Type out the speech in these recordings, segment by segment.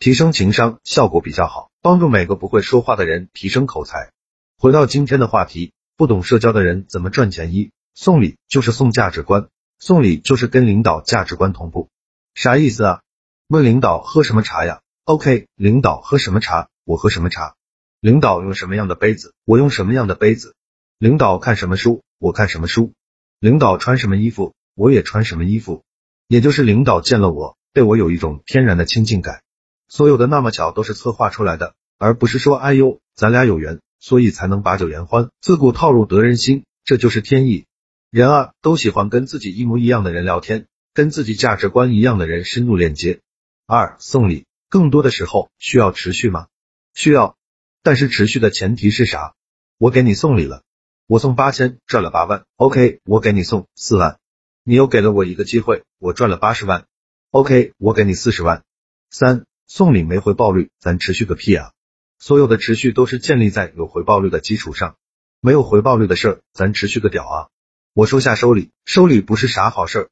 提升情商效果比较好，帮助每个不会说话的人提升口才。回到今天的话题，不懂社交的人怎么赚钱？一送礼就是送价值观，送礼就是跟领导价值观同步。啥意思啊？问领导喝什么茶呀？OK，领导喝什么茶，我喝什么茶。领导用什么样的杯子，我用什么样的杯子。领导看什么书，我看什么书。领导穿什么衣服，我也穿什么衣服。也就是领导见了我，对我有一种天然的亲近感。所有的那么巧都是策划出来的，而不是说哎呦咱俩有缘，所以才能把酒言欢，自古套路得人心，这就是天意。人啊都喜欢跟自己一模一样的人聊天，跟自己价值观一样的人深入链接。二送礼更多的时候需要持续吗？需要，但是持续的前提是啥？我给你送礼了，我送八千赚了八万，OK，我给你送四万，你又给了我一个机会，我赚了八十万，OK，我给你四十万。三送礼没回报率，咱持续个屁啊！所有的持续都是建立在有回报率的基础上，没有回报率的事儿，咱持续个屌啊！我收下收礼，收礼不是啥好事儿，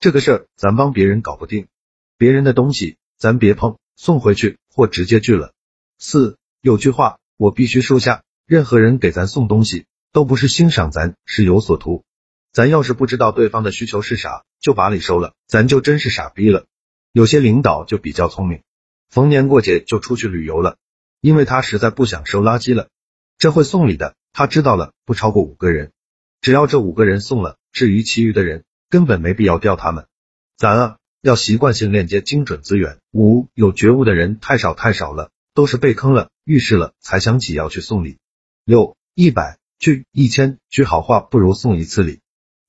这个事儿咱帮别人搞不定，别人的东西咱别碰，送回去或直接拒了。四有句话我必须收下，任何人给咱送东西，都不是欣赏咱，是有所图。咱要是不知道对方的需求是啥，就把礼收了，咱就真是傻逼了。有些领导就比较聪明。逢年过节就出去旅游了，因为他实在不想收垃圾了。这会送礼的，他知道了，不超过五个人，只要这五个人送了，至于其余的人，根本没必要调他们。咱啊，要习惯性链接精准资源。五有觉悟的人太少太少了，都是被坑了、遇事了才想起要去送礼。六一百句一千句好话不如送一次礼。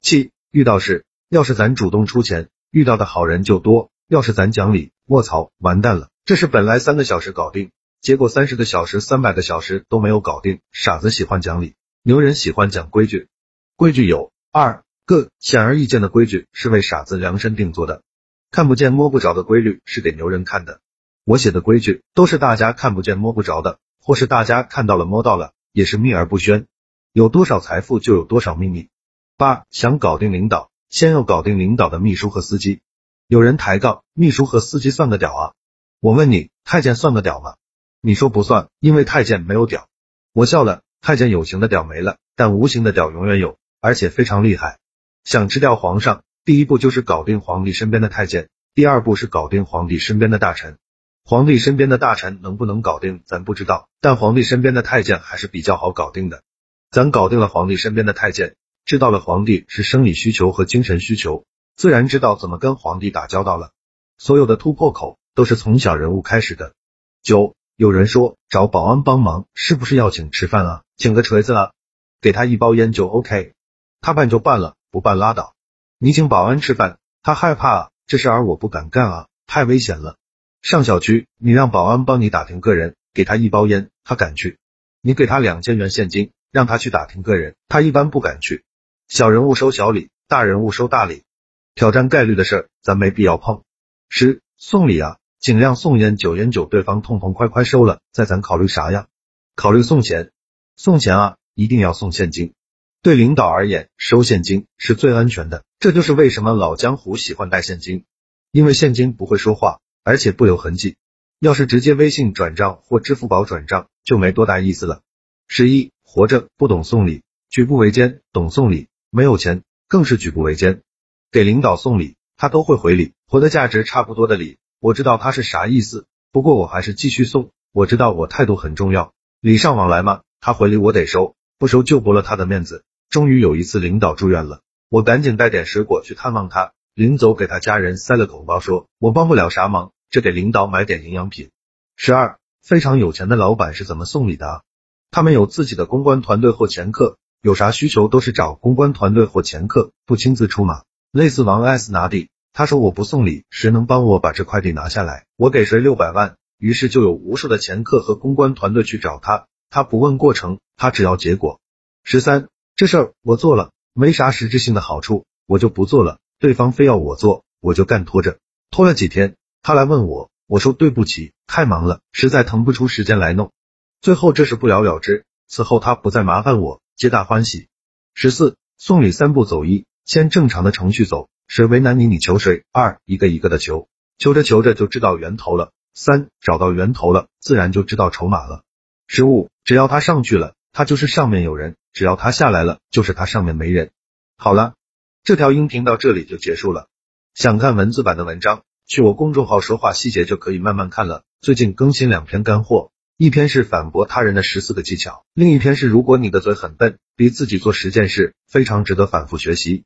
七遇到事，要是咱主动出钱，遇到的好人就多；要是咱讲理，卧槽，完蛋了。这是本来三个小时搞定，结果三十个小时、三百个小时都没有搞定。傻子喜欢讲理，牛人喜欢讲规矩。规矩有二个，显而易见的规矩是为傻子量身定做的，看不见摸不着的规律是给牛人看的。我写的规矩都是大家看不见摸不着的，或是大家看到了摸到了，也是秘而不宣。有多少财富就有多少秘密。八想搞定领导，先要搞定领导的秘书和司机。有人抬杠，秘书和司机算个屌啊！我问你，太监算个屌吗？你说不算，因为太监没有屌。我笑了，太监有形的屌没了，但无形的屌永远有，而且非常厉害。想吃掉皇上，第一步就是搞定皇帝身边的太监，第二步是搞定皇帝身边的大臣。皇帝身边的大臣能不能搞定，咱不知道，但皇帝身边的太监还是比较好搞定的。咱搞定了皇帝身边的太监，知道了皇帝是生理需求和精神需求，自然知道怎么跟皇帝打交道了。所有的突破口。都是从小人物开始的。九，有人说找保安帮忙是不是要请吃饭啊？请个锤子啊？给他一包烟就 OK，他办就办了，不办拉倒。你请保安吃饭，他害怕啊，这事儿我不敢干啊，太危险了。上小区，你让保安帮你打听个人，给他一包烟，他敢去。你给他两千元现金，让他去打听个人，他一般不敢去。小人物收小礼，大人物收大礼，挑战概率的事儿，咱没必要碰。十，送礼啊。尽量送烟酒烟酒，对方痛痛快快收了，再咱考虑啥呀？考虑送钱，送钱啊，一定要送现金。对领导而言，收现金是最安全的。这就是为什么老江湖喜欢带现金，因为现金不会说话，而且不留痕迹。要是直接微信转账或支付宝转账，就没多大意思了。十一，活着不懂送礼，举步维艰；懂送礼，没有钱更是举步维艰。给领导送礼，他都会回礼，活的价值差不多的礼。我知道他是啥意思，不过我还是继续送。我知道我态度很重要，礼尚往来嘛。他回礼我得收，不收就驳了他的面子。终于有一次领导住院了，我赶紧带点水果去探望他，临走给他家人塞了口包，说我帮不了啥忙，这给领导买点营养品。十二，非常有钱的老板是怎么送礼的？他们有自己的公关团队或前客，有啥需求都是找公关团队或前客，不亲自出马。类似王 S 拿地。他说我不送礼，谁能帮我把这快递拿下来？我给谁六百万，于是就有无数的前客和公关团队去找他，他不问过程，他只要结果。十三，这事儿我做了，没啥实质性的好处，我就不做了。对方非要我做，我就干拖着，拖了几天，他来问我，我说对不起，太忙了，实在腾不出时间来弄。最后这事不了了之，此后他不再麻烦我，皆大欢喜。十四，送礼三步走一，先正常的程序走，谁为难你你求谁。二，一个一个的求，求着求着就知道源头了。三，找到源头了，自然就知道筹码了。十五，只要他上去了，他就是上面有人；只要他下来了，就是他上面没人。好了。这条音频到这里就结束了。想看文字版的文章，去我公众号说话细节就可以慢慢看了。最近更新两篇干货，一篇是反驳他人的十四个技巧，另一篇是如果你的嘴很笨，逼自己做十件事，非常值得反复学习。